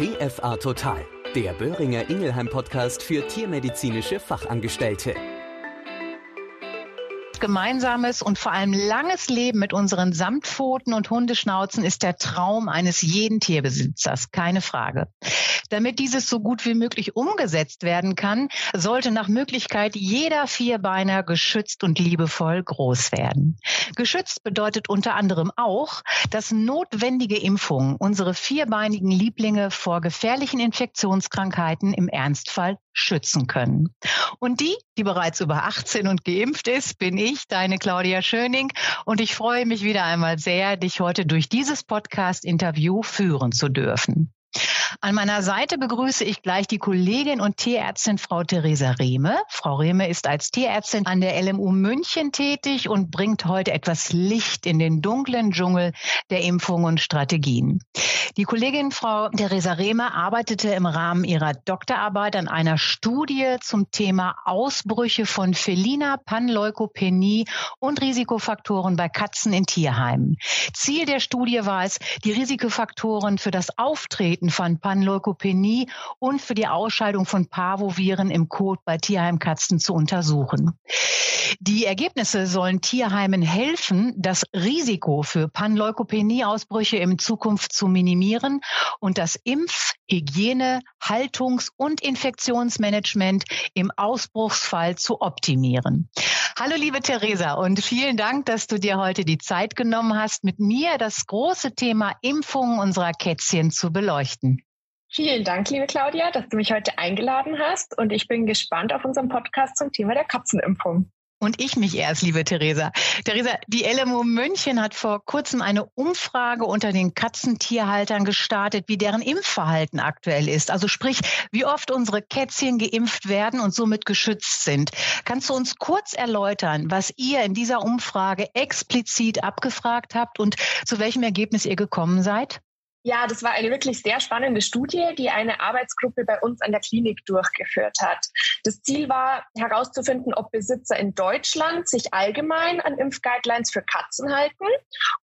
TFA Total, der Böhringer Ingelheim Podcast für tiermedizinische Fachangestellte gemeinsames und vor allem langes Leben mit unseren Samtpfoten und Hundeschnauzen ist der Traum eines jeden Tierbesitzers, keine Frage. Damit dieses so gut wie möglich umgesetzt werden kann, sollte nach Möglichkeit jeder Vierbeiner geschützt und liebevoll groß werden. Geschützt bedeutet unter anderem auch, dass notwendige Impfungen unsere vierbeinigen Lieblinge vor gefährlichen Infektionskrankheiten im Ernstfall schützen können. Und die, die bereits über 18 und geimpft ist, bin ich, deine Claudia Schöning. Und ich freue mich wieder einmal sehr, dich heute durch dieses Podcast-Interview führen zu dürfen. An meiner Seite begrüße ich gleich die Kollegin und Tierärztin Frau Theresa Rehme. Frau Rehme ist als Tierärztin an der LMU München tätig und bringt heute etwas Licht in den dunklen Dschungel der Impfungen und Strategien. Die Kollegin Frau Theresa Rehme arbeitete im Rahmen ihrer Doktorarbeit an einer Studie zum Thema Ausbrüche von Felina Panleukopenie und Risikofaktoren bei Katzen in Tierheimen. Ziel der Studie war es, die Risikofaktoren für das Auftreten von Panleukopenie und für die Ausscheidung von Parvoviren im Kot bei Tierheimkatzen zu untersuchen. Die Ergebnisse sollen Tierheimen helfen, das Risiko für Panleukopenie-Ausbrüche in Zukunft zu minimieren und das Impf-, Hygiene-, Haltungs- und Infektionsmanagement im Ausbruchsfall zu optimieren. Hallo liebe Theresa und vielen Dank, dass du dir heute die Zeit genommen hast, mit mir das große Thema Impfungen unserer Kätzchen zu beleuchten. Vielen Dank, liebe Claudia, dass du mich heute eingeladen hast und ich bin gespannt auf unseren Podcast zum Thema der Katzenimpfung. Und ich mich erst, liebe Theresa. Theresa, die LMU München hat vor kurzem eine Umfrage unter den Katzentierhaltern gestartet, wie deren Impfverhalten aktuell ist. Also sprich, wie oft unsere Kätzchen geimpft werden und somit geschützt sind. Kannst du uns kurz erläutern, was ihr in dieser Umfrage explizit abgefragt habt und zu welchem Ergebnis ihr gekommen seid? Ja, das war eine wirklich sehr spannende Studie, die eine Arbeitsgruppe bei uns an der Klinik durchgeführt hat. Das Ziel war herauszufinden, ob Besitzer in Deutschland sich allgemein an Impfguidelines für Katzen halten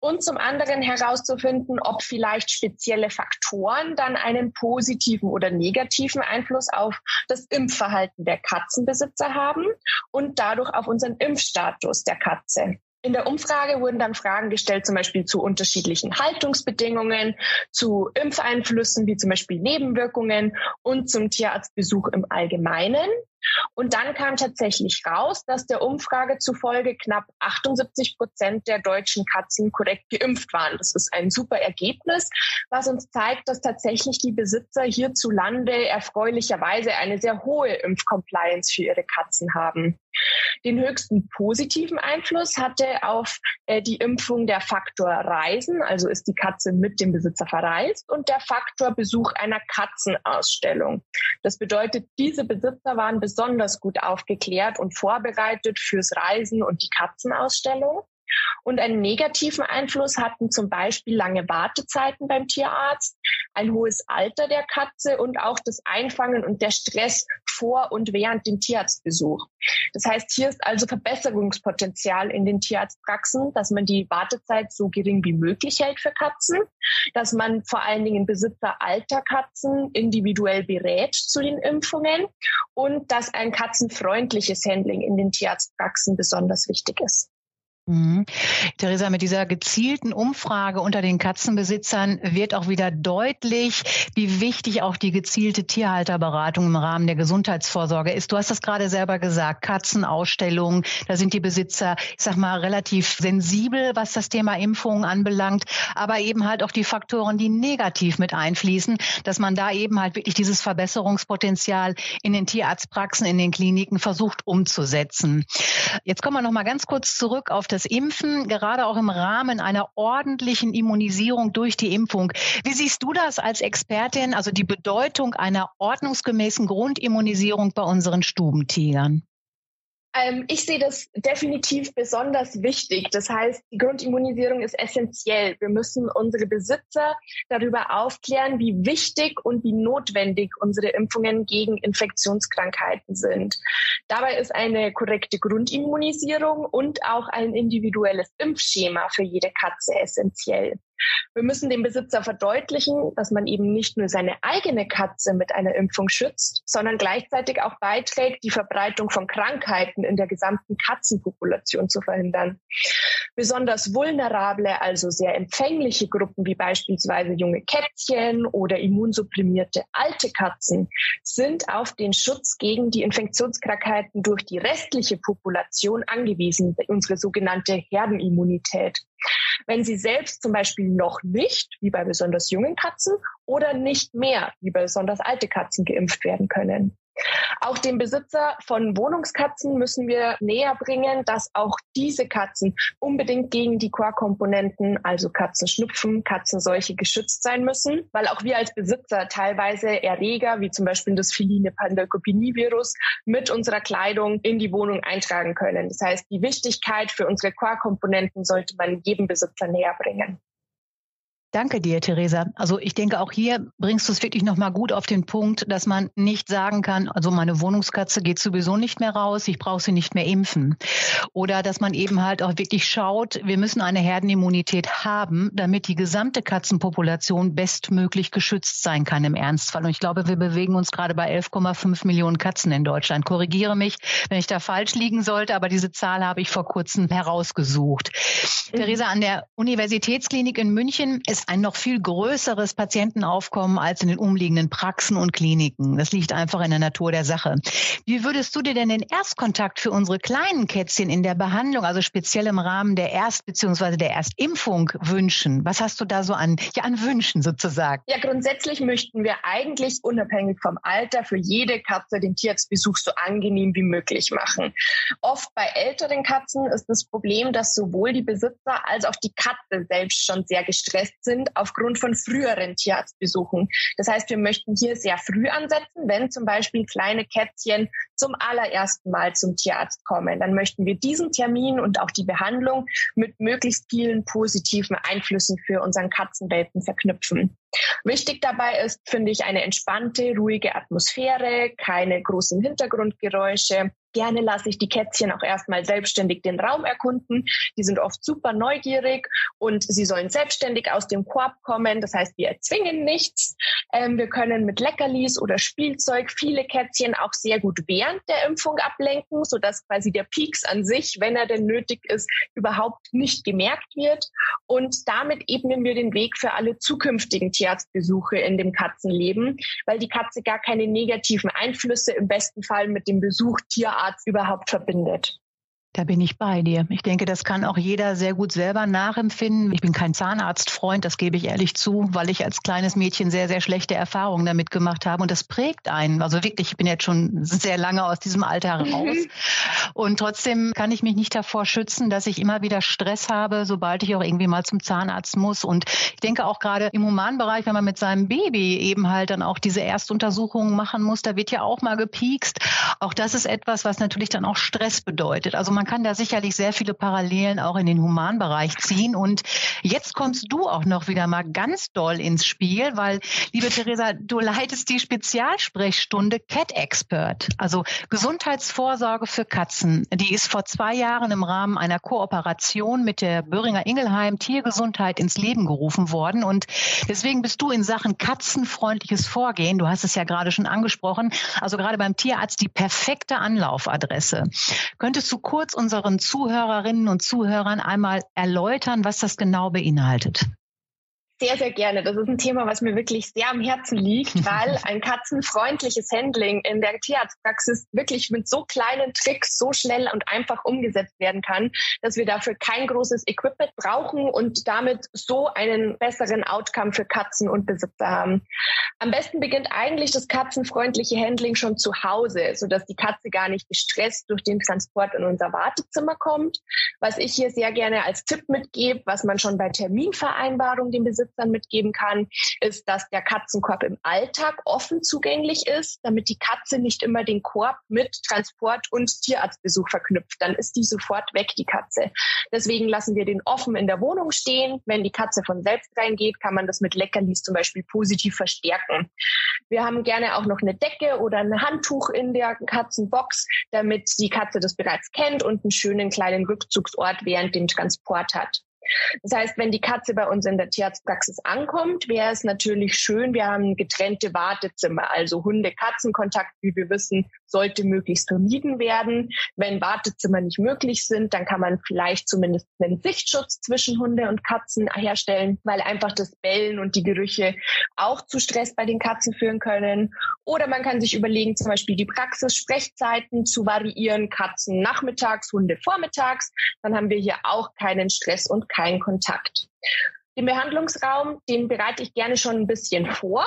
und zum anderen herauszufinden, ob vielleicht spezielle Faktoren dann einen positiven oder negativen Einfluss auf das Impfverhalten der Katzenbesitzer haben und dadurch auf unseren Impfstatus der Katze. In der Umfrage wurden dann Fragen gestellt, zum Beispiel zu unterschiedlichen Haltungsbedingungen, zu Impfeinflüssen wie zum Beispiel Nebenwirkungen und zum Tierarztbesuch im Allgemeinen. Und dann kam tatsächlich raus, dass der Umfrage zufolge knapp 78 Prozent der deutschen Katzen korrekt geimpft waren. Das ist ein super Ergebnis, was uns zeigt, dass tatsächlich die Besitzer hierzulande erfreulicherweise eine sehr hohe Impfcompliance für ihre Katzen haben. Den höchsten positiven Einfluss hatte auf äh, die Impfung der Faktor Reisen, also ist die Katze mit dem Besitzer verreist, und der Faktor Besuch einer Katzenausstellung. Das bedeutet, diese Besitzer waren besonders gut aufgeklärt und vorbereitet fürs Reisen und die Katzenausstellung. Und einen negativen Einfluss hatten zum Beispiel lange Wartezeiten beim Tierarzt, ein hohes Alter der Katze und auch das Einfangen und der Stress vor und während dem Tierarztbesuch. Das heißt, hier ist also Verbesserungspotenzial in den Tierarztpraxen, dass man die Wartezeit so gering wie möglich hält für Katzen, dass man vor allen Dingen Besitzer alter Katzen individuell berät zu den Impfungen und dass ein katzenfreundliches Handling in den Tierarztpraxen besonders wichtig ist. Mhm. Theresa, mit dieser gezielten Umfrage unter den Katzenbesitzern wird auch wieder deutlich, wie wichtig auch die gezielte Tierhalterberatung im Rahmen der Gesundheitsvorsorge ist. Du hast das gerade selber gesagt, Katzenausstellungen, da sind die Besitzer, ich sag mal, relativ sensibel, was das Thema Impfungen anbelangt, aber eben halt auch die Faktoren, die negativ mit einfließen, dass man da eben halt wirklich dieses Verbesserungspotenzial in den Tierarztpraxen, in den Kliniken versucht umzusetzen. Jetzt kommen wir noch mal ganz kurz zurück auf das das Impfen, gerade auch im Rahmen einer ordentlichen Immunisierung durch die Impfung. Wie siehst du das als Expertin, also die Bedeutung einer ordnungsgemäßen Grundimmunisierung bei unseren Stubentigern? Ähm, ich sehe das definitiv besonders wichtig. Das heißt, die Grundimmunisierung ist essentiell. Wir müssen unsere Besitzer darüber aufklären, wie wichtig und wie notwendig unsere Impfungen gegen Infektionskrankheiten sind. Dabei ist eine korrekte Grundimmunisierung und auch ein individuelles Impfschema für jede Katze essentiell. Wir müssen dem Besitzer verdeutlichen, dass man eben nicht nur seine eigene Katze mit einer Impfung schützt, sondern gleichzeitig auch beiträgt, die Verbreitung von Krankheiten in der gesamten Katzenpopulation zu verhindern. Besonders vulnerable, also sehr empfängliche Gruppen wie beispielsweise junge Kätzchen oder immunsupprimierte alte Katzen sind auf den Schutz gegen die Infektionskrankheiten durch die restliche Population angewiesen, unsere sogenannte Herdenimmunität. Wenn sie selbst zum Beispiel noch nicht, wie bei besonders jungen Katzen, oder nicht mehr, wie bei besonders alte Katzen geimpft werden können. Auch dem Besitzer von Wohnungskatzen müssen wir näher bringen, dass auch diese Katzen unbedingt gegen die Chorkomponenten, also Katzenschnupfen, Katzenseuche geschützt sein müssen, weil auch wir als Besitzer teilweise Erreger, wie zum Beispiel das feline Pandalkopenie-Virus, mit unserer Kleidung in die Wohnung eintragen können. Das heißt, die Wichtigkeit für unsere Chorkomponenten sollte man jedem Besitzer näher bringen. Danke dir, Theresa. Also ich denke, auch hier bringst du es wirklich nochmal gut auf den Punkt, dass man nicht sagen kann, also meine Wohnungskatze geht sowieso nicht mehr raus, ich brauche sie nicht mehr impfen. Oder dass man eben halt auch wirklich schaut, wir müssen eine Herdenimmunität haben, damit die gesamte Katzenpopulation bestmöglich geschützt sein kann im Ernstfall. Und ich glaube, wir bewegen uns gerade bei 11,5 Millionen Katzen in Deutschland. Korrigiere mich, wenn ich da falsch liegen sollte, aber diese Zahl habe ich vor kurzem herausgesucht. Mhm. Theresa, an der Universitätsklinik in München ist ein noch viel größeres Patientenaufkommen als in den umliegenden Praxen und Kliniken. Das liegt einfach in der Natur der Sache. Wie würdest du dir denn den Erstkontakt für unsere kleinen Kätzchen in der Behandlung, also speziell im Rahmen der Erst- bzw. der Erstimpfung wünschen? Was hast du da so an, ja, an Wünschen sozusagen? Ja, grundsätzlich möchten wir eigentlich unabhängig vom Alter für jede Katze den Tierarztbesuch so angenehm wie möglich machen. Oft bei älteren Katzen ist das Problem, dass sowohl die Besitzer als auch die Katze selbst schon sehr gestresst sind aufgrund von früheren Tierarztbesuchen. Das heißt, wir möchten hier sehr früh ansetzen, wenn zum Beispiel kleine Kätzchen zum allerersten Mal zum Tierarzt kommen. Dann möchten wir diesen Termin und auch die Behandlung mit möglichst vielen positiven Einflüssen für unseren Katzenwelpen verknüpfen. Wichtig dabei ist, finde ich, eine entspannte, ruhige Atmosphäre, keine großen Hintergrundgeräusche, Gerne lasse ich die Kätzchen auch erstmal selbstständig den Raum erkunden. Die sind oft super neugierig und sie sollen selbstständig aus dem Korb kommen. Das heißt, wir erzwingen nichts. Ähm, wir können mit Leckerlis oder Spielzeug viele Kätzchen auch sehr gut während der Impfung ablenken, sodass quasi der Pieks an sich, wenn er denn nötig ist, überhaupt nicht gemerkt wird. Und damit ebnen wir den Weg für alle zukünftigen Tierarztbesuche in dem Katzenleben, weil die Katze gar keine negativen Einflüsse im besten Fall mit dem Besuch Tierarzt Arzt überhaupt verbindet. Da bin ich bei dir. Ich denke, das kann auch jeder sehr gut selber nachempfinden. Ich bin kein Zahnarztfreund, das gebe ich ehrlich zu, weil ich als kleines Mädchen sehr, sehr schlechte Erfahrungen damit gemacht habe. Und das prägt einen. Also wirklich, ich bin jetzt schon sehr lange aus diesem Alter mhm. raus. Und trotzdem kann ich mich nicht davor schützen, dass ich immer wieder Stress habe, sobald ich auch irgendwie mal zum Zahnarzt muss. Und ich denke auch gerade im Humanbereich, wenn man mit seinem Baby eben halt dann auch diese Erstuntersuchungen machen muss, da wird ja auch mal gepiekst. Auch das ist etwas, was natürlich dann auch Stress bedeutet. Also man kann da sicherlich sehr viele Parallelen auch in den Humanbereich ziehen. Und jetzt kommst du auch noch wieder mal ganz doll ins Spiel, weil, liebe Theresa, du leitest die Spezialsprechstunde Cat Expert, also Gesundheitsvorsorge für Katzen. Die ist vor zwei Jahren im Rahmen einer Kooperation mit der Böhringer Ingelheim Tiergesundheit ins Leben gerufen worden. Und deswegen bist du in Sachen katzenfreundliches Vorgehen, du hast es ja gerade schon angesprochen, also gerade beim Tierarzt die perfekte Anlaufadresse. Könntest du kurz unseren Zuhörerinnen und Zuhörern einmal erläutern, was das genau beinhaltet? Sehr, sehr gerne. Das ist ein Thema, was mir wirklich sehr am Herzen liegt, weil ein katzenfreundliches Handling in der Tierarztpraxis wirklich mit so kleinen Tricks so schnell und einfach umgesetzt werden kann, dass wir dafür kein großes Equipment brauchen und damit so einen besseren Outcome für Katzen und Besitzer haben. Am besten beginnt eigentlich das katzenfreundliche Handling schon zu Hause, sodass die Katze gar nicht gestresst durch den Transport in unser Wartezimmer kommt. Was ich hier sehr gerne als Tipp mitgebe, was man schon bei Terminvereinbarung dem Besitzer Besitzern mitgeben kann, ist, dass der Katzenkorb im Alltag offen zugänglich ist, damit die Katze nicht immer den Korb mit Transport und Tierarztbesuch verknüpft. Dann ist die sofort weg, die Katze. Deswegen lassen wir den offen in der Wohnung stehen. Wenn die Katze von selbst reingeht, kann man das mit Leckerlis zum Beispiel positiv verstärken. Wir haben gerne auch noch eine Decke oder ein Handtuch in der Katzenbox, damit die Katze das bereits kennt und einen schönen kleinen Rückzugsort während dem Transport hat. Das heißt, wenn die Katze bei uns in der Tierarztpraxis ankommt, wäre es natürlich schön, wir haben getrennte Wartezimmer, also Hunde-Katzen-Kontakt, wie wir wissen, sollte möglichst vermieden werden. Wenn Wartezimmer nicht möglich sind, dann kann man vielleicht zumindest einen Sichtschutz zwischen Hunde und Katzen herstellen, weil einfach das Bellen und die Gerüche auch zu Stress bei den Katzen führen können. Oder man kann sich überlegen, zum Beispiel die Praxissprechzeiten zu variieren, Katzen nachmittags, Hunde vormittags. Dann haben wir hier auch keinen Stress und keinen Kontakt. Den Behandlungsraum, den bereite ich gerne schon ein bisschen vor.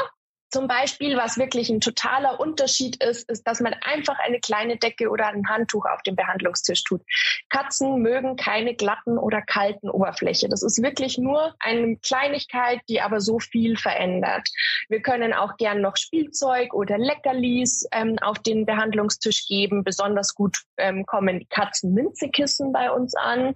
Zum Beispiel, was wirklich ein totaler Unterschied ist, ist, dass man einfach eine kleine Decke oder ein Handtuch auf dem Behandlungstisch tut. Katzen mögen keine glatten oder kalten Oberfläche. Das ist wirklich nur eine Kleinigkeit, die aber so viel verändert. Wir können auch gern noch Spielzeug oder Leckerlis ähm, auf den Behandlungstisch geben. Besonders gut ähm, kommen die Katzenminzekissen bei uns an.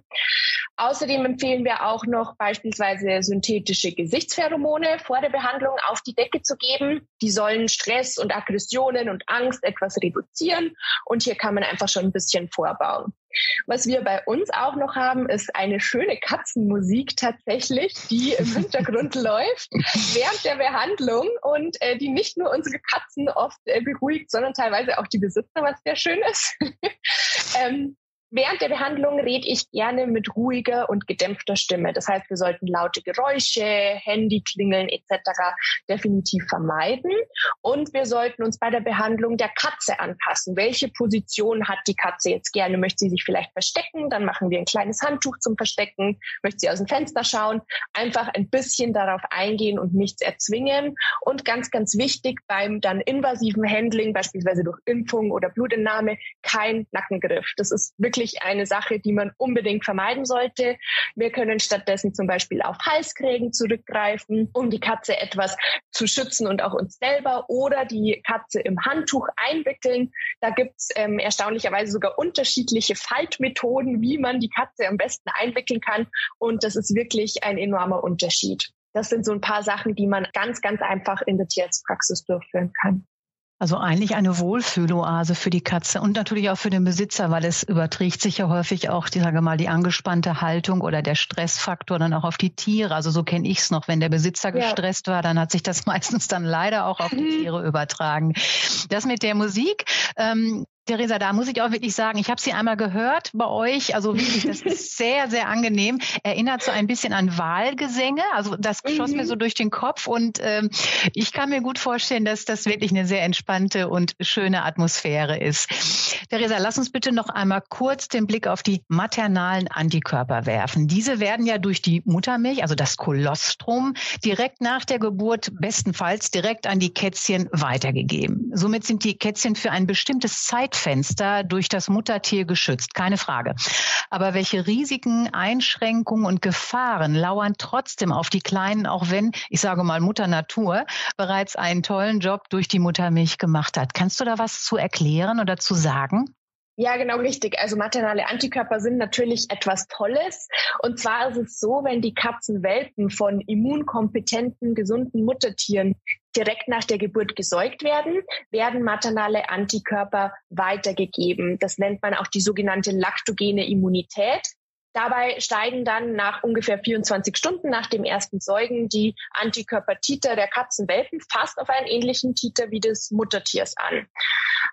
Außerdem empfehlen wir auch noch beispielsweise synthetische Gesichtspheromone vor der Behandlung auf die Decke zu geben. Die sollen Stress und Aggressionen und Angst etwas reduzieren und hier kann man einfach schon ein bisschen vorbauen. Was wir bei uns auch noch haben, ist eine schöne Katzenmusik tatsächlich, die im Hintergrund läuft während der Behandlung und äh, die nicht nur unsere Katzen oft äh, beruhigt, sondern teilweise auch die Besitzer, was sehr schön ist. ähm, Während der Behandlung rede ich gerne mit ruhiger und gedämpfter Stimme. Das heißt, wir sollten laute Geräusche, Handyklingeln etc. definitiv vermeiden. Und wir sollten uns bei der Behandlung der Katze anpassen. Welche Position hat die Katze jetzt gerne? Möchte sie sich vielleicht verstecken? Dann machen wir ein kleines Handtuch zum Verstecken. Möchte sie aus dem Fenster schauen? Einfach ein bisschen darauf eingehen und nichts erzwingen. Und ganz, ganz wichtig beim dann invasiven Handling, beispielsweise durch Impfung oder Blutentnahme, kein Nackengriff. Das ist wirklich wirklich eine Sache, die man unbedingt vermeiden sollte. Wir können stattdessen zum Beispiel auf Halskrägen zurückgreifen, um die Katze etwas zu schützen und auch uns selber oder die Katze im Handtuch einwickeln. Da gibt es ähm, erstaunlicherweise sogar unterschiedliche Faltmethoden, wie man die Katze am besten einwickeln kann. Und das ist wirklich ein enormer Unterschied. Das sind so ein paar Sachen, die man ganz, ganz einfach in der Tierarztpraxis durchführen kann. Also eigentlich eine Wohlfühloase für die Katze und natürlich auch für den Besitzer, weil es überträgt sich ja häufig auch, die sage mal, die angespannte Haltung oder der Stressfaktor dann auch auf die Tiere. Also so kenne ich es noch. Wenn der Besitzer ja. gestresst war, dann hat sich das meistens dann leider auch auf die. Tiere übertragen. Das mit der Musik, ähm, Theresa, da muss ich auch wirklich sagen, ich habe sie einmal gehört bei euch. Also wirklich, das ist sehr, sehr angenehm. Erinnert so ein bisschen an Wahlgesänge. Also das schoss mhm. mir so durch den Kopf und ähm, ich kann mir gut vorstellen, dass das wirklich eine sehr entspannte und schöne Atmosphäre ist. Theresa, lass uns bitte noch einmal kurz den Blick auf die maternalen Antikörper werfen. Diese werden ja durch die Muttermilch, also das Kolostrum, direkt nach der Geburt bestenfalls direkt an die Kätzchen weitergegeben. Somit sind die Kätzchen für ein bestimmtes Zeit Zeitfenster durch das Muttertier geschützt, keine Frage. Aber welche Risiken, Einschränkungen und Gefahren lauern trotzdem auf die Kleinen, auch wenn, ich sage mal, Mutter Natur bereits einen tollen Job durch die Muttermilch gemacht hat? Kannst du da was zu erklären oder zu sagen? Ja, genau richtig. Also maternale Antikörper sind natürlich etwas Tolles. Und zwar ist es so, wenn die Katzenwelpen von immunkompetenten, gesunden Muttertieren direkt nach der Geburt gesäugt werden, werden maternale Antikörper weitergegeben. Das nennt man auch die sogenannte laktogene Immunität. Dabei steigen dann nach ungefähr 24 Stunden nach dem ersten Säugen die Antikörpertiter der Katzenwelpen fast auf einen ähnlichen Titer wie des Muttertiers an.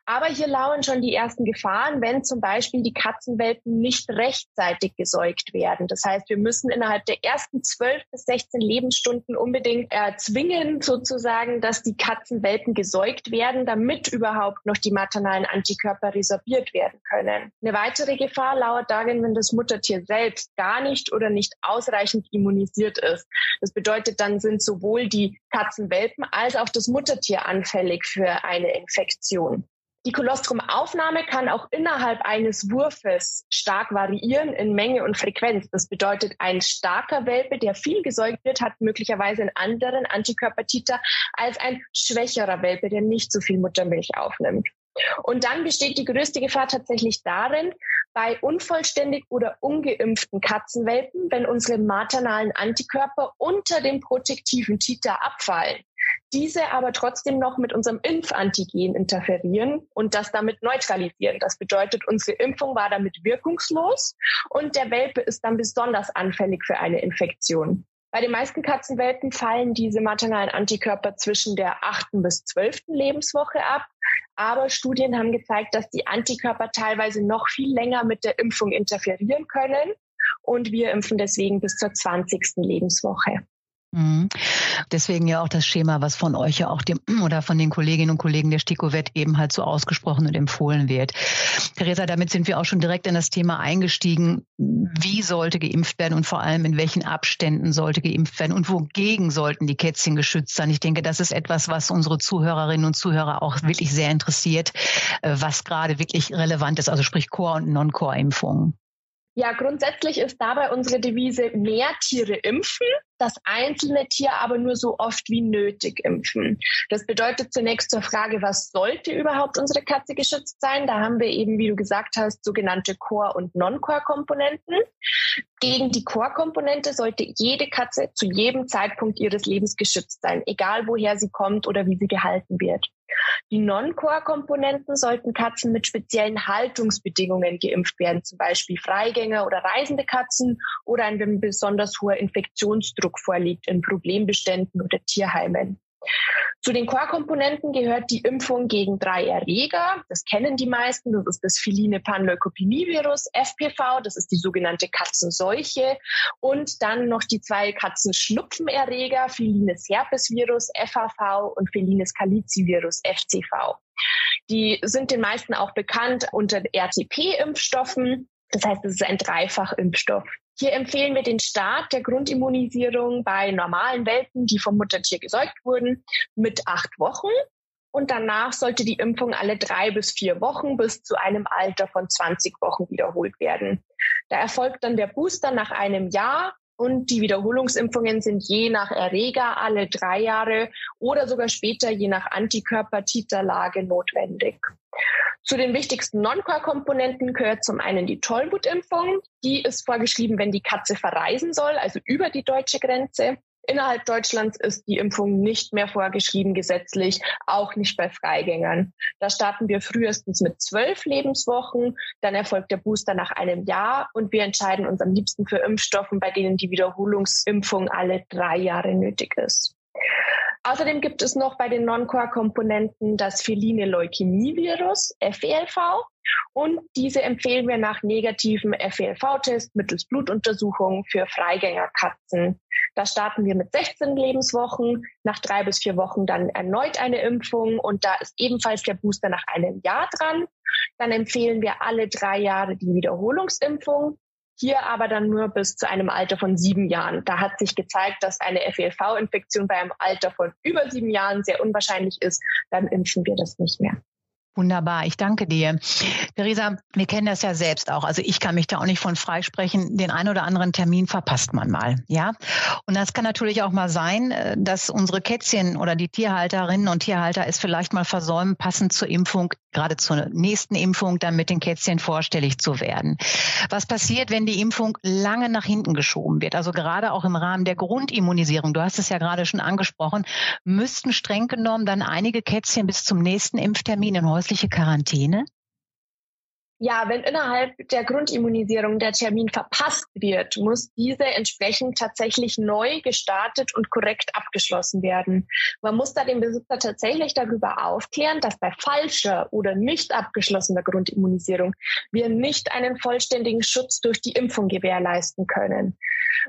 Aber hier lauern schon die ersten Gefahren, wenn zum Beispiel die Katzenwelpen nicht rechtzeitig gesäugt werden. Das heißt, wir müssen innerhalb der ersten 12 bis 16 Lebensstunden unbedingt erzwingen, sozusagen, dass die Katzenwelpen gesäugt werden, damit überhaupt noch die maternalen Antikörper resorbiert werden können. Eine weitere Gefahr lauert darin, wenn das Muttertier selbst gar nicht oder nicht ausreichend immunisiert ist. Das bedeutet, dann sind sowohl die Katzenwelpen als auch das Muttertier anfällig für eine Infektion. Die Kolostrumaufnahme kann auch innerhalb eines Wurfes stark variieren in Menge und Frequenz. Das bedeutet, ein starker Welpe, der viel gesäugt wird, hat möglicherweise einen anderen Antikörpertiter als ein schwächerer Welpe, der nicht so viel Muttermilch aufnimmt. Und dann besteht die größte Gefahr tatsächlich darin, bei unvollständig oder ungeimpften Katzenwelpen, wenn unsere maternalen Antikörper unter dem protektiven Titer abfallen, diese aber trotzdem noch mit unserem Impfantigen interferieren und das damit neutralisieren. Das bedeutet, unsere Impfung war damit wirkungslos und der Welpe ist dann besonders anfällig für eine Infektion. Bei den meisten Katzenwelpen fallen diese maternalen Antikörper zwischen der achten bis zwölften Lebenswoche ab. Aber Studien haben gezeigt, dass die Antikörper teilweise noch viel länger mit der Impfung interferieren können. Und wir impfen deswegen bis zur 20. Lebenswoche. Mhm. Deswegen ja auch das Schema, was von euch ja auch dem oder von den Kolleginnen und Kollegen der STIKO-Wett eben halt so ausgesprochen und empfohlen wird. Theresa, damit sind wir auch schon direkt in das Thema eingestiegen. Wie sollte geimpft werden und vor allem in welchen Abständen sollte geimpft werden und wogegen sollten die Kätzchen geschützt sein? Ich denke, das ist etwas, was unsere Zuhörerinnen und Zuhörer auch wirklich sehr interessiert, äh, was gerade wirklich relevant ist, also sprich Core- und Non-Core-Impfungen. Ja, grundsätzlich ist dabei unsere Devise mehr Tiere impfen, das einzelne Tier aber nur so oft wie nötig impfen. Das bedeutet zunächst zur Frage, was sollte überhaupt unsere Katze geschützt sein? Da haben wir eben, wie du gesagt hast, sogenannte Core- und Non-Core-Komponenten. Gegen die Core-Komponente sollte jede Katze zu jedem Zeitpunkt ihres Lebens geschützt sein, egal woher sie kommt oder wie sie gehalten wird. Die Non-Core-Komponenten sollten Katzen mit speziellen Haltungsbedingungen geimpft werden, zum Beispiel Freigänger oder reisende Katzen oder ein besonders hoher Infektionsdruck vorliegt in Problembeständen oder Tierheimen. Zu den Core-Komponenten gehört die Impfung gegen drei Erreger. Das kennen die meisten. Das ist das feline Panleukopenie-Virus, FPV. Das ist die sogenannte Katzenseuche. Und dann noch die zwei Katzenschnupfenerreger, felines Herpesvirus, FHV und felines Calici-Virus, FCV. Die sind den meisten auch bekannt unter RTP-Impfstoffen. Das heißt, es ist ein Dreifachimpfstoff. Hier empfehlen wir den Start der Grundimmunisierung bei normalen Welpen, die vom Muttertier gesäugt wurden, mit acht Wochen. Und danach sollte die Impfung alle drei bis vier Wochen bis zu einem Alter von 20 Wochen wiederholt werden. Da erfolgt dann der Booster nach einem Jahr und die Wiederholungsimpfungen sind je nach Erreger alle drei Jahre oder sogar später je nach Antikörpertiterlage notwendig. Zu den wichtigsten Non-Core-Komponenten gehört zum einen die Tollwutimpfung. Die ist vorgeschrieben, wenn die Katze verreisen soll, also über die deutsche Grenze. Innerhalb Deutschlands ist die Impfung nicht mehr vorgeschrieben gesetzlich, auch nicht bei Freigängern. Da starten wir frühestens mit zwölf Lebenswochen, dann erfolgt der Booster nach einem Jahr und wir entscheiden uns am liebsten für Impfstoffen, bei denen die Wiederholungsimpfung alle drei Jahre nötig ist. Außerdem gibt es noch bei den Non-Core-Komponenten das feline Leukämie-Virus, FELV. Und diese empfehlen wir nach negativen FELV-Test mittels Blutuntersuchung für Freigängerkatzen. Da starten wir mit 16 Lebenswochen, nach drei bis vier Wochen dann erneut eine Impfung und da ist ebenfalls der Booster nach einem Jahr dran. Dann empfehlen wir alle drei Jahre die Wiederholungsimpfung hier aber dann nur bis zu einem Alter von sieben Jahren. Da hat sich gezeigt, dass eine FELV-Infektion bei einem Alter von über sieben Jahren sehr unwahrscheinlich ist. Dann impfen wir das nicht mehr. Wunderbar, ich danke dir. Theresa, wir kennen das ja selbst auch. Also ich kann mich da auch nicht von freisprechen. Den einen oder anderen Termin verpasst man mal, ja. Und das kann natürlich auch mal sein, äh, dass unsere Kätzchen oder die Tierhalterinnen und Tierhalter es vielleicht mal versäumen, passend zur Impfung, gerade zur nächsten Impfung, dann mit den Kätzchen vorstellig zu werden. Was passiert, wenn die Impfung lange nach hinten geschoben wird? Also gerade auch im Rahmen der Grundimmunisierung, du hast es ja gerade schon angesprochen, müssten streng genommen dann einige Kätzchen bis zum nächsten Impftermin in häusliche Quarantäne? Ja, wenn innerhalb der Grundimmunisierung der Termin verpasst wird, muss diese entsprechend tatsächlich neu gestartet und korrekt abgeschlossen werden. Man muss da den Besitzer tatsächlich darüber aufklären, dass bei falscher oder nicht abgeschlossener Grundimmunisierung wir nicht einen vollständigen Schutz durch die Impfung gewährleisten können.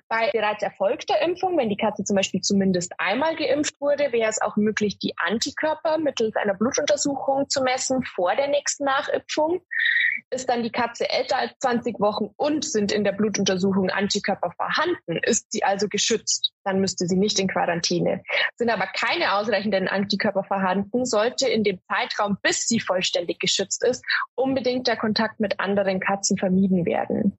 Bei bereits erfolgter Impfung, wenn die Katze zum Beispiel zumindest einmal geimpft wurde, wäre es auch möglich, die Antikörper mittels einer Blutuntersuchung zu messen vor der nächsten Nachimpfung. Ist dann die Katze älter als 20 Wochen und sind in der Blutuntersuchung Antikörper vorhanden, ist sie also geschützt, dann müsste sie nicht in Quarantäne. Sind aber keine ausreichenden Antikörper vorhanden, sollte in dem Zeitraum, bis sie vollständig geschützt ist, unbedingt der Kontakt mit anderen Katzen vermieden werden.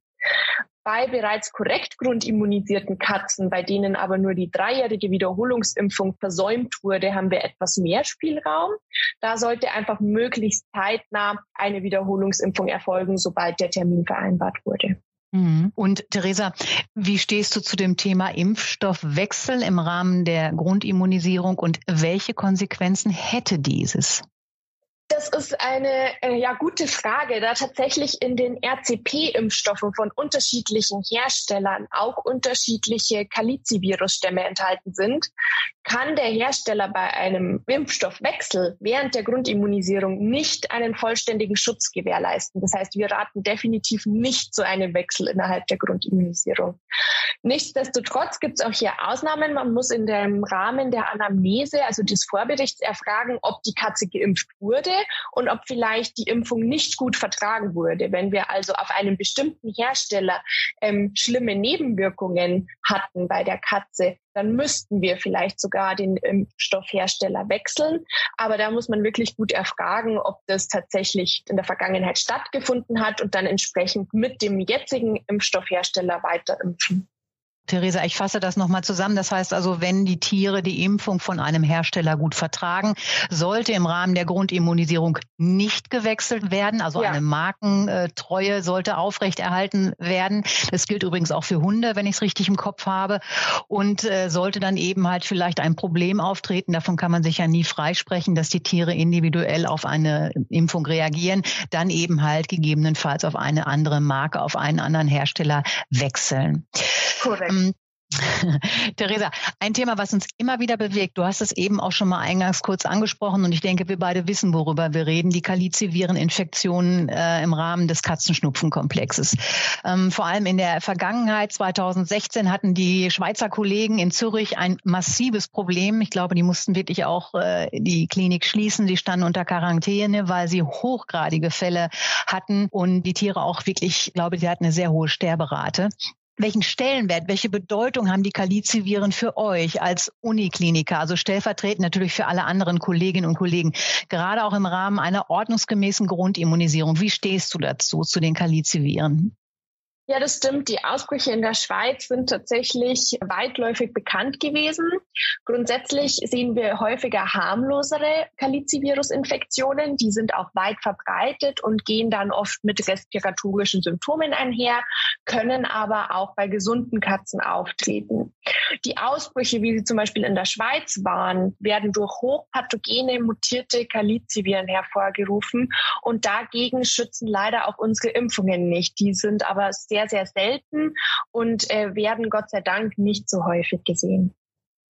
Bei bereits korrekt grundimmunisierten Katzen, bei denen aber nur die dreijährige Wiederholungsimpfung versäumt wurde, haben wir etwas mehr Spielraum. Da sollte einfach möglichst zeitnah eine Wiederholungsimpfung erfolgen, sobald der Termin vereinbart wurde. Mhm. Und Theresa, wie stehst du zu dem Thema Impfstoffwechsel im Rahmen der Grundimmunisierung und welche Konsequenzen hätte dieses? Das ist eine äh, ja gute Frage, da tatsächlich in den RCP-Impfstoffen von unterschiedlichen Herstellern auch unterschiedliche Kalizivirusstämme enthalten sind, kann der Hersteller bei einem Impfstoffwechsel während der Grundimmunisierung nicht einen vollständigen Schutz gewährleisten. Das heißt, wir raten definitiv nicht zu einem Wechsel innerhalb der Grundimmunisierung. Nichtsdestotrotz gibt es auch hier Ausnahmen. Man muss in dem Rahmen der Anamnese, also des Vorberichts, erfragen, ob die Katze geimpft wurde und ob vielleicht die Impfung nicht gut vertragen wurde. Wenn wir also auf einem bestimmten Hersteller ähm, schlimme Nebenwirkungen hatten bei der Katze, dann müssten wir vielleicht sogar den Impfstoffhersteller wechseln. Aber da muss man wirklich gut erfragen, ob das tatsächlich in der Vergangenheit stattgefunden hat und dann entsprechend mit dem jetzigen Impfstoffhersteller weiter impfen. Theresa, ich fasse das nochmal zusammen. Das heißt also, wenn die Tiere die Impfung von einem Hersteller gut vertragen, sollte im Rahmen der Grundimmunisierung nicht gewechselt werden. Also ja. eine Markentreue sollte aufrechterhalten werden. Das gilt übrigens auch für Hunde, wenn ich es richtig im Kopf habe. Und äh, sollte dann eben halt vielleicht ein Problem auftreten, davon kann man sich ja nie freisprechen, dass die Tiere individuell auf eine Impfung reagieren, dann eben halt gegebenenfalls auf eine andere Marke, auf einen anderen Hersteller wechseln. Korrekt. Ähm, Theresa, ein Thema, was uns immer wieder bewegt, du hast es eben auch schon mal eingangs kurz angesprochen und ich denke, wir beide wissen, worüber wir reden, die Kalizivireninfektionen äh, im Rahmen des Katzenschnupfenkomplexes. Ähm, vor allem in der Vergangenheit, 2016, hatten die Schweizer Kollegen in Zürich ein massives Problem. Ich glaube, die mussten wirklich auch äh, die Klinik schließen. Sie standen unter Quarantäne, weil sie hochgradige Fälle hatten und die Tiere auch wirklich, ich glaube, sie hatten eine sehr hohe Sterberate welchen Stellenwert, welche Bedeutung haben die Kaliziviren für euch als Unikliniker, also stellvertretend natürlich für alle anderen Kolleginnen und Kollegen, gerade auch im Rahmen einer ordnungsgemäßen Grundimmunisierung? Wie stehst du dazu, zu den Kaliziviren? Ja, das stimmt. Die Ausbrüche in der Schweiz sind tatsächlich weitläufig bekannt gewesen. Grundsätzlich sehen wir häufiger harmlosere Kalizivirus-Infektionen. Die sind auch weit verbreitet und gehen dann oft mit respiratorischen Symptomen einher, können aber auch bei gesunden Katzen auftreten. Die Ausbrüche, wie sie zum Beispiel in der Schweiz waren, werden durch hochpathogene mutierte Kaliziviren hervorgerufen und dagegen schützen leider auch unsere Impfungen nicht. Die sind aber sehr, sehr selten und äh, werden Gott sei Dank nicht so häufig gesehen.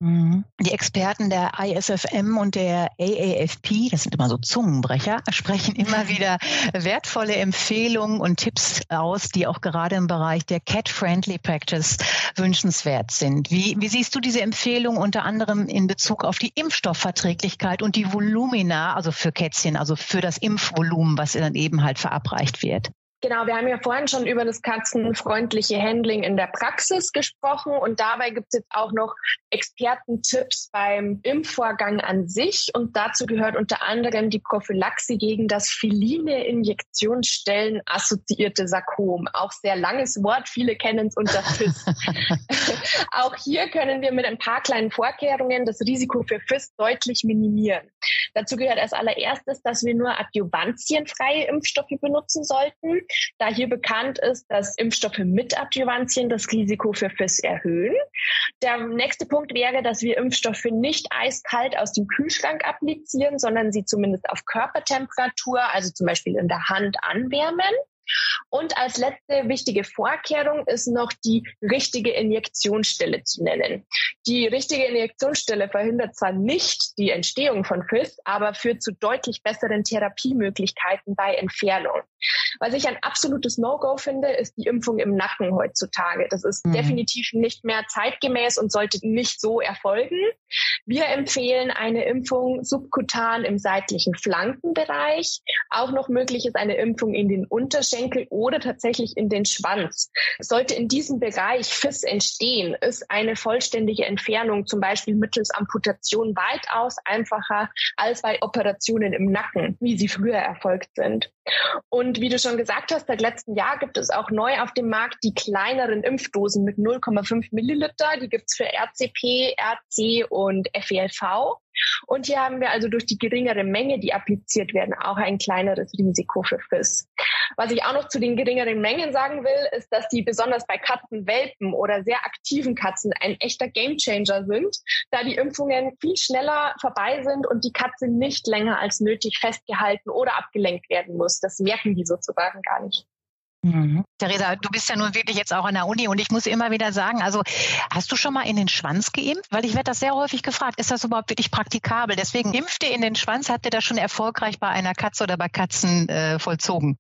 Mhm. Die Experten der ISFM und der AAFP, das sind immer so Zungenbrecher, sprechen immer wieder wertvolle Empfehlungen und Tipps aus, die auch gerade im Bereich der Cat-Friendly Practice wünschenswert sind. Wie, wie siehst du diese Empfehlung unter anderem in Bezug auf die Impfstoffverträglichkeit und die Volumina, also für Kätzchen, also für das Impfvolumen, was dann eben halt verabreicht wird? Genau, wir haben ja vorhin schon über das katzenfreundliche Handling in der Praxis gesprochen und dabei gibt es jetzt auch noch Expertentipps beim Impfvorgang an sich und dazu gehört unter anderem die Prophylaxe gegen das feline Injektionsstellen assoziierte Sarkom. Auch sehr langes Wort, viele kennen es unter FIS. auch hier können wir mit ein paar kleinen Vorkehrungen das Risiko für FIS deutlich minimieren. Dazu gehört als allererstes, dass wir nur adjuvantienfreie Impfstoffe benutzen sollten da hier bekannt ist, dass Impfstoffe mit Adjuvantien das Risiko für FIS erhöhen. Der nächste Punkt wäre, dass wir Impfstoffe nicht eiskalt aus dem Kühlschrank applizieren, sondern sie zumindest auf Körpertemperatur, also zum Beispiel in der Hand anwärmen. Und als letzte wichtige Vorkehrung ist noch die richtige Injektionsstelle zu nennen. Die richtige Injektionsstelle verhindert zwar nicht die Entstehung von FIS, aber führt zu deutlich besseren Therapiemöglichkeiten bei Entfernung. Was ich ein absolutes No-Go finde, ist die Impfung im Nacken heutzutage. Das ist mhm. definitiv nicht mehr zeitgemäß und sollte nicht so erfolgen. Wir empfehlen eine Impfung subkutan im seitlichen Flankenbereich. Auch noch möglich ist eine Impfung in den Unterschenkel oder tatsächlich in den Schwanz. Sollte in diesem Bereich FIS entstehen, ist eine vollständige Entfernung zum Beispiel mittels Amputation weitaus einfacher als bei Operationen im Nacken, wie sie früher erfolgt sind. Und wie du schon gesagt hast, seit letztem Jahr gibt es auch neu auf dem Markt die kleineren Impfdosen mit 0,5 Milliliter. Die gibt's für RCP, RC und FELV. Und hier haben wir also durch die geringere Menge, die appliziert werden, auch ein kleineres Risiko für FIS. Was ich auch noch zu den geringeren Mengen sagen will, ist, dass die besonders bei Katzenwelpen oder sehr aktiven Katzen ein echter Gamechanger sind, da die Impfungen viel schneller vorbei sind und die Katze nicht länger als nötig festgehalten oder abgelenkt werden muss. Das merken die sozusagen gar nicht. Mhm. Theresa, du bist ja nun wirklich jetzt auch an der Uni und ich muss immer wieder sagen, also hast du schon mal in den Schwanz geimpft? Weil ich werde das sehr häufig gefragt, ist das überhaupt wirklich praktikabel? Deswegen impft ihr in den Schwanz, habt ihr das schon erfolgreich bei einer Katze oder bei Katzen äh, vollzogen?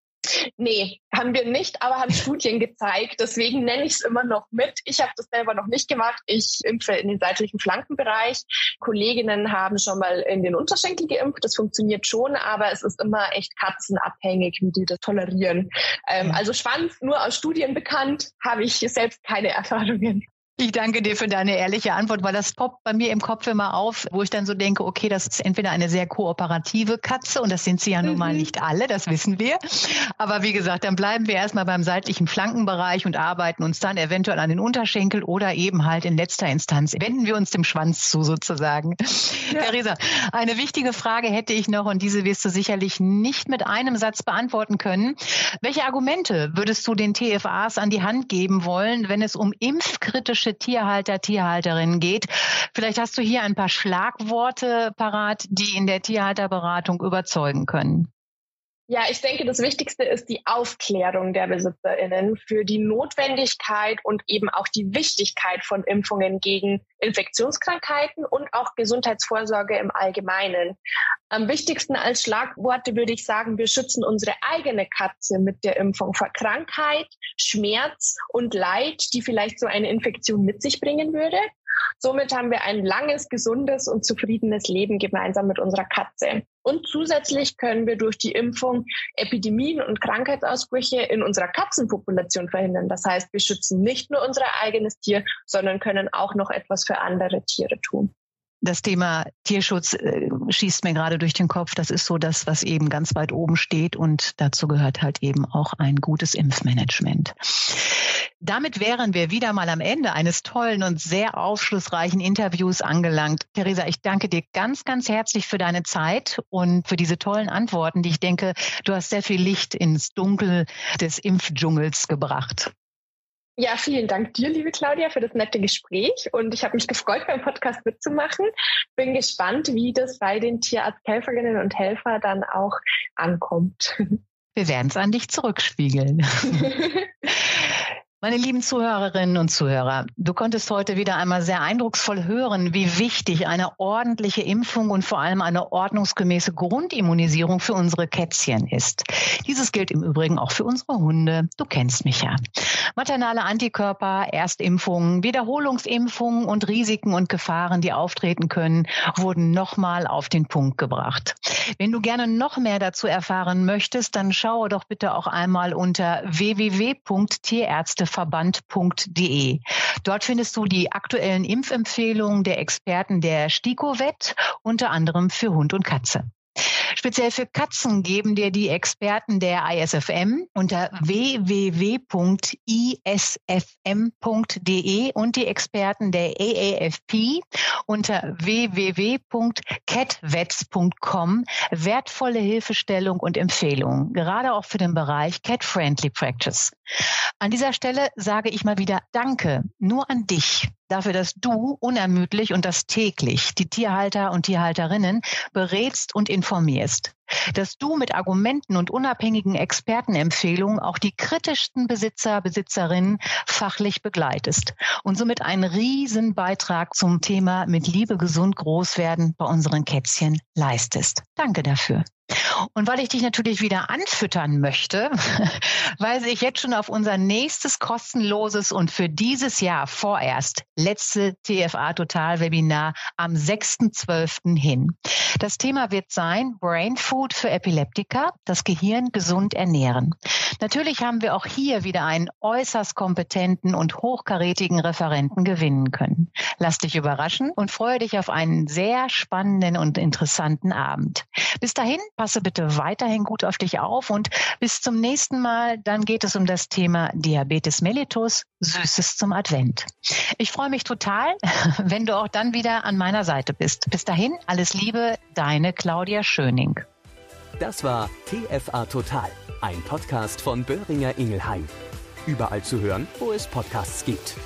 Nee, haben wir nicht, aber haben Studien gezeigt. Deswegen nenne ich es immer noch mit. Ich habe das selber noch nicht gemacht. Ich impfe in den seitlichen Flankenbereich. Kolleginnen haben schon mal in den Unterschenkel geimpft. Das funktioniert schon, aber es ist immer echt katzenabhängig, wie die das tolerieren. Ähm, also Schwanz nur aus Studien bekannt, habe ich selbst keine Erfahrungen. Ich danke dir für deine ehrliche Antwort, weil das poppt bei mir im Kopf immer auf, wo ich dann so denke, okay, das ist entweder eine sehr kooperative Katze und das sind sie ja nun mal mhm. nicht alle, das wissen wir. Aber wie gesagt, dann bleiben wir erstmal beim seitlichen Flankenbereich und arbeiten uns dann eventuell an den Unterschenkel oder eben halt in letzter Instanz wenden wir uns dem Schwanz zu sozusagen. Ja. Theresa, eine wichtige Frage hätte ich noch und diese wirst du sicherlich nicht mit einem Satz beantworten können. Welche Argumente würdest du den TFAs an die Hand geben wollen, wenn es um impfkritische typische Tierhalter, Tierhalterinnen geht. Vielleicht hast du hier ein paar Schlagworte parat, die in der Tierhalterberatung überzeugen können. Ja, ich denke, das Wichtigste ist die Aufklärung der BesitzerInnen für die Notwendigkeit und eben auch die Wichtigkeit von Impfungen gegen Infektionskrankheiten und auch Gesundheitsvorsorge im Allgemeinen. Am wichtigsten als Schlagworte würde ich sagen, wir schützen unsere eigene Katze mit der Impfung vor Krankheit, Schmerz und Leid, die vielleicht so eine Infektion mit sich bringen würde. Somit haben wir ein langes, gesundes und zufriedenes Leben gemeinsam mit unserer Katze. Und zusätzlich können wir durch die Impfung Epidemien und Krankheitsausbrüche in unserer Katzenpopulation verhindern. Das heißt, wir schützen nicht nur unser eigenes Tier, sondern können auch noch etwas für andere Tiere tun das Thema Tierschutz äh, schießt mir gerade durch den Kopf. Das ist so das, was eben ganz weit oben steht. Und dazu gehört halt eben auch ein gutes Impfmanagement. Damit wären wir wieder mal am Ende eines tollen und sehr aufschlussreichen Interviews angelangt. Theresa, ich danke dir ganz, ganz herzlich für deine Zeit und für diese tollen Antworten, die ich denke, du hast sehr viel Licht ins Dunkel des Impfdschungels gebracht. Ja, vielen Dank dir, liebe Claudia, für das nette Gespräch. Und ich habe mich gefreut, beim Podcast mitzumachen. Bin gespannt, wie das bei den Tierarzthelferinnen und Helfern dann auch ankommt. Wir werden es an dich zurückspiegeln. Meine lieben Zuhörerinnen und Zuhörer, du konntest heute wieder einmal sehr eindrucksvoll hören, wie wichtig eine ordentliche Impfung und vor allem eine ordnungsgemäße Grundimmunisierung für unsere Kätzchen ist. Dieses gilt im Übrigen auch für unsere Hunde. Du kennst mich ja. Maternale Antikörper, Erstimpfungen, Wiederholungsimpfungen und Risiken und Gefahren, die auftreten können, wurden nochmal auf den Punkt gebracht. Wenn du gerne noch mehr dazu erfahren möchtest, dann schaue doch bitte auch einmal unter www.tierärzte verband.de. Dort findest du die aktuellen Impfempfehlungen der Experten der STIKO-Vet, unter anderem für Hund und Katze. Speziell für Katzen geben dir die Experten der ISFM unter www.isfm.de und die Experten der AAFP unter www.catvets.com wertvolle Hilfestellung und Empfehlungen, gerade auch für den Bereich Cat Friendly Practice. An dieser Stelle sage ich mal wieder Danke nur an dich dafür, dass du unermüdlich und das täglich die Tierhalter und Tierhalterinnen berätst und informierst. Dass du mit Argumenten und unabhängigen Expertenempfehlungen auch die kritischsten Besitzer, Besitzerinnen fachlich begleitest und somit einen riesen Beitrag zum Thema mit Liebe gesund groß werden bei unseren Kätzchen leistest. Danke dafür. Und weil ich dich natürlich wieder anfüttern möchte, weise ich jetzt schon auf unser nächstes kostenloses und für dieses Jahr vorerst letzte TFA Total Webinar am 6.12. hin. Das Thema wird sein Brain Food für Epileptiker, das Gehirn gesund ernähren. Natürlich haben wir auch hier wieder einen äußerst kompetenten und hochkarätigen Referenten gewinnen können. Lass dich überraschen und freue dich auf einen sehr spannenden und interessanten Abend. Bis dahin, passe bitte weiterhin gut auf dich auf und bis zum nächsten Mal. Dann geht es um das Thema Diabetes mellitus, Süßes zum Advent. Ich freue mich total, wenn du auch dann wieder an meiner Seite bist. Bis dahin, alles Liebe, deine Claudia Schöning. Das war TFA Total, ein Podcast von Böhringer Ingelheim. Überall zu hören, wo es Podcasts gibt.